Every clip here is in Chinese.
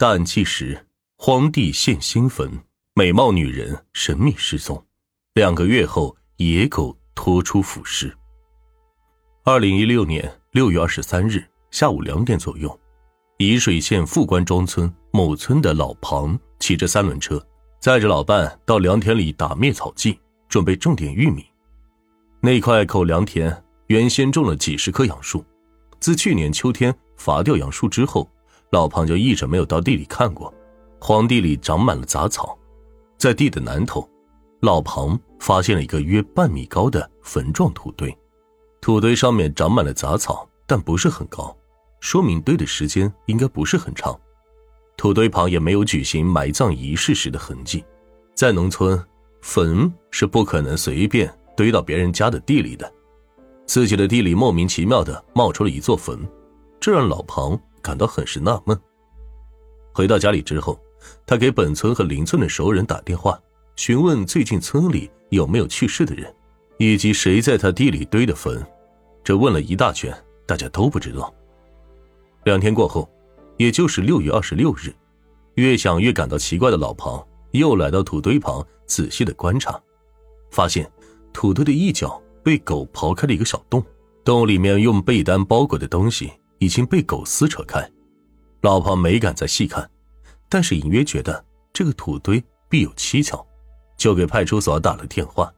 大气时，荒地现新坟，美貌女人神秘失踪。两个月后，野狗拖出腐尸。二零一六年六月二十三日下午两点左右，沂水县富官庄村某村的老庞骑着三轮车，载着老伴到良田里打灭草剂，准备种点玉米。那块口粮田原先种了几十棵杨树，自去年秋天伐掉杨树之后。老庞就一直没有到地里看过，荒地里长满了杂草，在地的南头，老庞发现了一个约半米高的坟状土堆，土堆上面长满了杂草，但不是很高，说明堆的时间应该不是很长。土堆旁也没有举行埋葬仪式时的痕迹，在农村，坟是不可能随便堆到别人家的地里的，自己的地里莫名其妙的冒出了一座坟，这让老庞。感到很是纳闷。回到家里之后，他给本村和邻村的熟人打电话，询问最近村里有没有去世的人，以及谁在他地里堆的坟。这问了一大圈，大家都不知道。两天过后，也就是六月二十六日，越想越感到奇怪的老庞又来到土堆旁，仔细的观察，发现土堆的一角被狗刨开了一个小洞，洞里面用被单包裹的东西。已经被狗撕扯开，老庞没敢再细看，但是隐约觉得这个土堆必有蹊跷，就给派出所打了电话。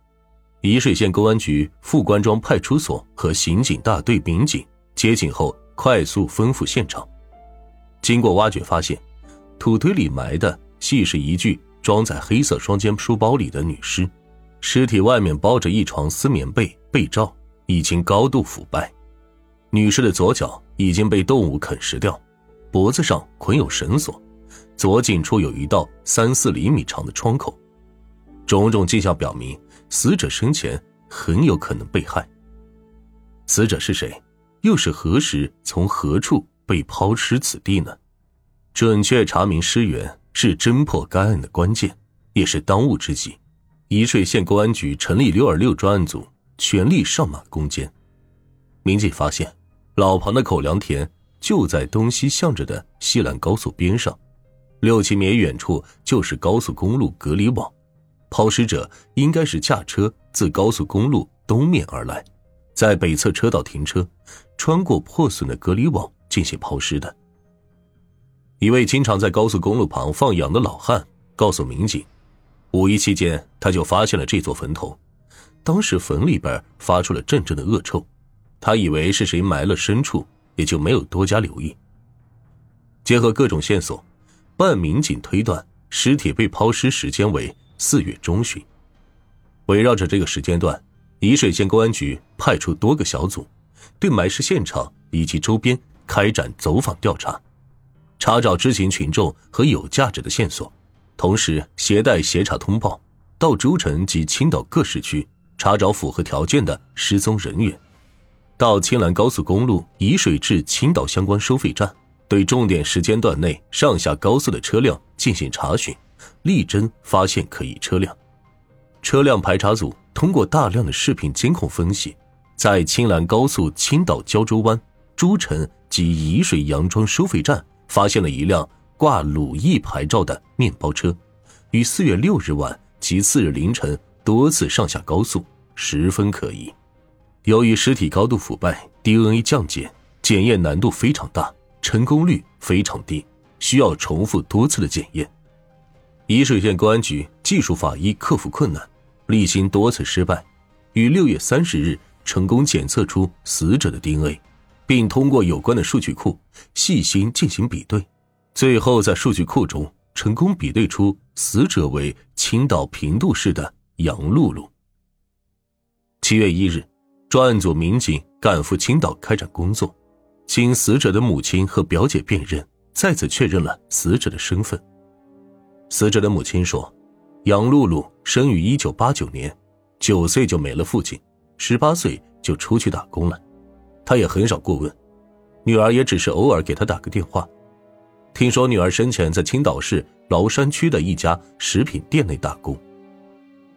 沂水县公安局富官庄派出所和刑警大队民警接警后，快速奔赴现场。经过挖掘，发现土堆里埋的系是一具装在黑色双肩书包里的女尸，尸体外面包着一床丝棉被被罩，已经高度腐败。女尸的左脚已经被动物啃食掉，脖子上捆有绳索，左颈处有一道三四厘米长的创口，种种迹象表明死者生前很有可能被害。死者是谁？又是何时从何处被抛尸此地呢？准确查明尸源是侦破该案的关键，也是当务之急。沂水县公安局成立六二六专案组，全力上马攻坚。民警发现。老庞的口粮田就在东西向着的西兰高速边上，六七米远处就是高速公路隔离网，抛尸者应该是驾车自高速公路东面而来，在北侧车道停车，穿过破损的隔离网进行抛尸的。一位经常在高速公路旁放羊的老汉告诉民警，五一期间他就发现了这座坟头，当时坟里边发出了阵阵的恶臭。他以为是谁埋了牲畜，也就没有多加留意。结合各种线索，办案民警推断尸体被抛尸时间为四月中旬。围绕着这个时间段，沂水县公安局派出多个小组，对埋尸现场以及周边开展走访调查，查找知情群众和有价值的线索，同时携带协查通报到诸城及青岛各市区查找符合条件的失踪人员。到青兰高速公路沂水至青岛相关收费站，对重点时间段内上下高速的车辆进行查询，力争发现可疑车辆。车辆排查组通过大量的视频监控分析，在青兰高速青岛胶州湾、诸城及沂水杨庄收费站发现了一辆挂鲁艺牌照的面包车，于四月六日晚及次日凌晨多次上下高速，十分可疑。由于尸体高度腐败，DNA 降解检验难度非常大，成功率非常低，需要重复多次的检验。沂水县公安局技术法医克服困难，历经多次失败，于六月三十日成功检测出死者的 DNA，并通过有关的数据库细心进行比对，最后在数据库中成功比对出死者为青岛平度市的杨露露。七月一日。专案组民警赶赴青岛开展工作，经死者的母亲和表姐辨认，再次确认了死者的身份。死者的母亲说：“杨露露生于一九八九年，九岁就没了父亲，十八岁就出去打工了。她也很少过问，女儿也只是偶尔给她打个电话。听说女儿生前在青岛市崂山区的一家食品店内打工。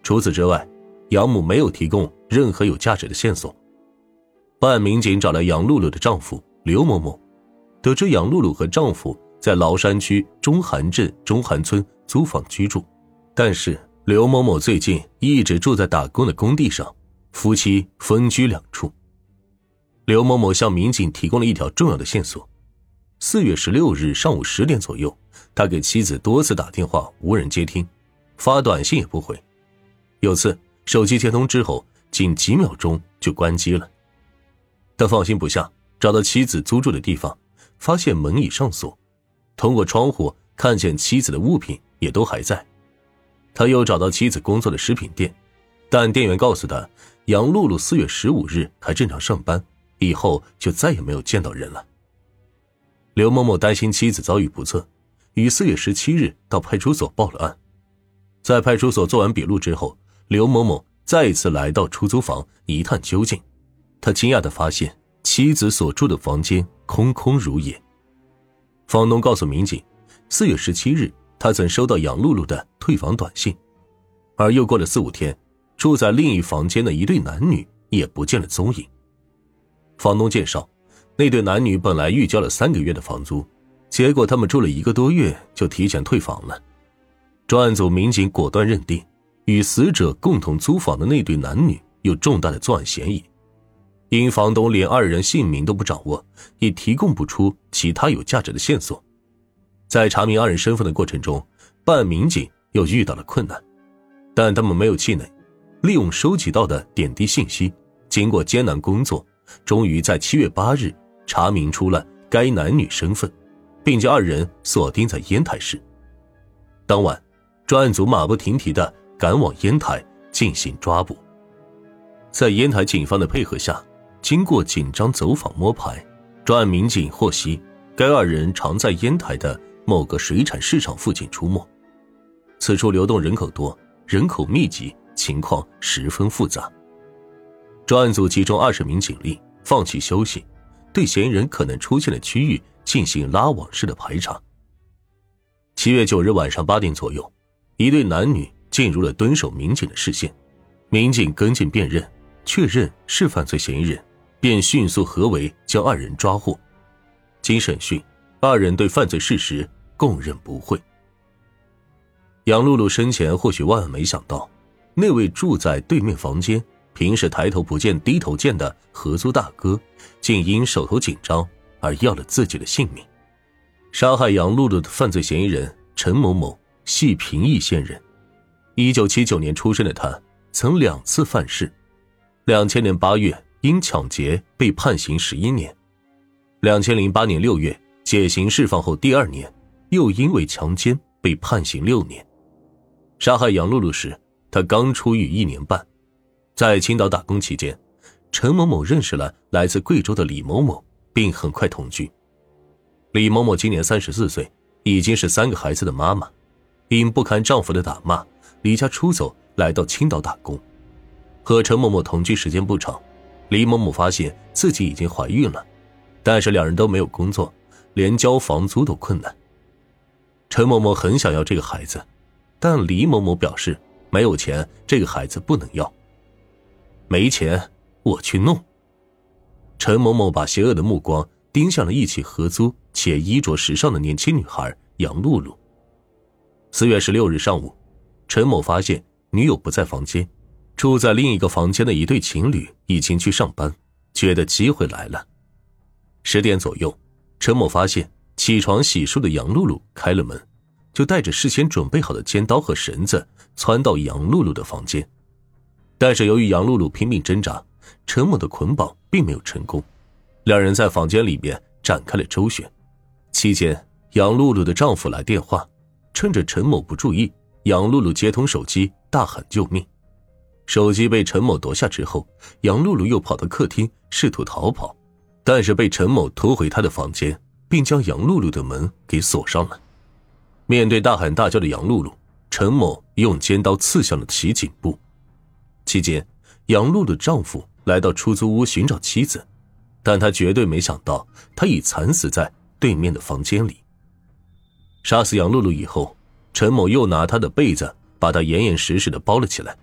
除此之外。”杨母没有提供任何有价值的线索。办案民警找来杨露露的丈夫刘某某，得知杨露露和丈夫在崂山区中韩镇中韩村租房居住，但是刘某某最近一直住在打工的工地上，夫妻分居两处。刘某某向民警提供了一条重要的线索：四月十六日上午十点左右，他给妻子多次打电话，无人接听，发短信也不回。有次手机接通之后，仅几秒钟就关机了。他放心不下，找到妻子租住的地方，发现门已上锁。通过窗户看见妻子的物品也都还在。他又找到妻子工作的食品店，但店员告诉他，杨露露四月十五日还正常上班，以后就再也没有见到人了。刘某某担心妻子遭遇不测，于四月十七日到派出所报了案。在派出所做完笔录之后，刘某某再一次来到出租房一探究竟。他惊讶的发现，妻子所住的房间空空如也。房东告诉民警，四月十七日，他曾收到杨露露的退房短信，而又过了四五天，住在另一房间的一对男女也不见了踪影。房东介绍，那对男女本来预交了三个月的房租，结果他们住了一个多月就提前退房了。专案组民警果断认定，与死者共同租房的那对男女有重大的作案嫌疑。因房东连二人姓名都不掌握，也提供不出其他有价值的线索，在查明二人身份的过程中，办案民警又遇到了困难，但他们没有气馁，利用收集到的点滴信息，经过艰难工作，终于在七月八日查明出了该男女身份，并将二人锁定在烟台市。当晚，专案组马不停蹄的赶往烟台进行抓捕，在烟台警方的配合下。经过紧张走访摸排，专案民警获悉，该二人常在烟台的某个水产市场附近出没。此处流动人口多，人口密集，情况十分复杂。专案组集中二十名警力，放弃休息，对嫌疑人可能出现的区域进行拉网式的排查。七月九日晚上八点左右，一对男女进入了蹲守民警的视线，民警跟进辨认，确认是犯罪嫌疑人。便迅速合围将二人抓获。经审讯，二人对犯罪事实供认不讳。杨露露生前或许万万没想到，那位住在对面房间、平时抬头不见低头见的合租大哥，竟因手头紧张而要了自己的性命。杀害杨露露的犯罪嫌疑人陈某某系平邑县人，一九七九年出生的他，曾两次犯事。两千年八月。因抢劫被判刑十一年，两千零八年六月解刑释放后，第二年又因为强奸被判刑六年。杀害杨露露时，他刚出狱一年半。在青岛打工期间，陈某某认识了来自贵州的李某某，并很快同居。李某某今年三十四岁，已经是三个孩子的妈妈，因不堪丈夫的打骂，离家出走，来到青岛打工。和陈某某同居时间不长。李某某发现自己已经怀孕了，但是两人都没有工作，连交房租都困难。陈某某很想要这个孩子，但李某某表示没有钱，这个孩子不能要。没钱，我去弄。陈某某把邪恶的目光盯向了一起合租且衣着时尚的年轻女孩杨露露。四月十六日上午，陈某发现女友不在房间。住在另一个房间的一对情侣已经去上班，觉得机会来了。十点左右，陈某发现起床洗漱的杨露露开了门，就带着事先准备好的尖刀和绳子窜到杨露露的房间。但是由于杨露露拼命挣扎，陈某的捆绑并没有成功。两人在房间里面展开了周旋。期间，杨露露的丈夫来电话，趁着陈某不注意，杨露露接通手机，大喊救命。手机被陈某夺下之后，杨露露又跑到客厅试图逃跑，但是被陈某拖回他的房间，并将杨露露的门给锁上了。面对大喊大叫的杨露露，陈某用尖刀刺向了其颈部。期间，杨露的丈夫来到出租屋寻找妻子，但他绝对没想到，她已惨死在对面的房间里。杀死杨露露以后，陈某又拿她的被子把她严严实实的包了起来。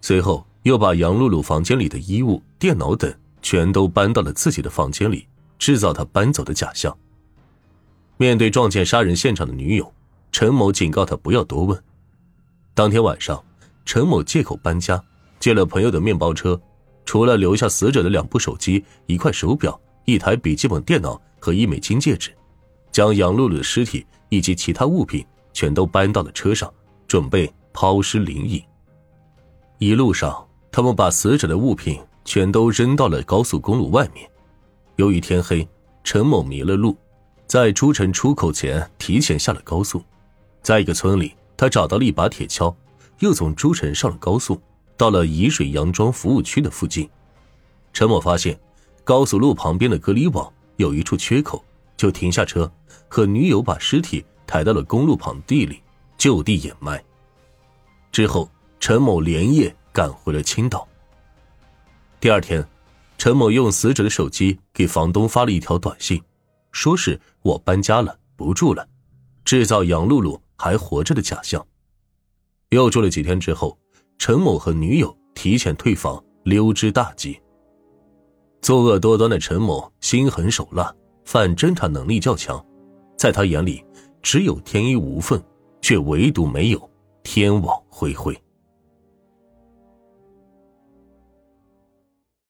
随后又把杨露露房间里的衣物、电脑等全都搬到了自己的房间里，制造他搬走的假象。面对撞见杀人现场的女友，陈某警告他不要多问。当天晚上，陈某借口搬家，借了朋友的面包车，除了留下死者的两部手机、一块手表、一台笔记本电脑和一枚金戒指，将杨露露的尸体以及其他物品全都搬到了车上，准备抛尸灵隐。一路上，他们把死者的物品全都扔到了高速公路外面。由于天黑，陈某迷了路，在诸城出口前提前下了高速，在一个村里。他找到了一把铁锹，又从诸城上了高速，到了沂水杨庄服务区的附近。陈某发现高速路旁边的隔离网有一处缺口，就停下车，和女友把尸体抬到了公路旁地里，就地掩埋。之后，陈某连夜赶回了青岛。第二天，陈某用死者的手机给房东发了一条短信，说是我搬家了，不住了，制造杨露露。还活着的假象。又住了几天之后，陈某和女友提前退房，溜之大吉。作恶多端的陈某心狠手辣，反侦查能力较强，在他眼里只有天衣无缝，却唯独没有天网恢恢。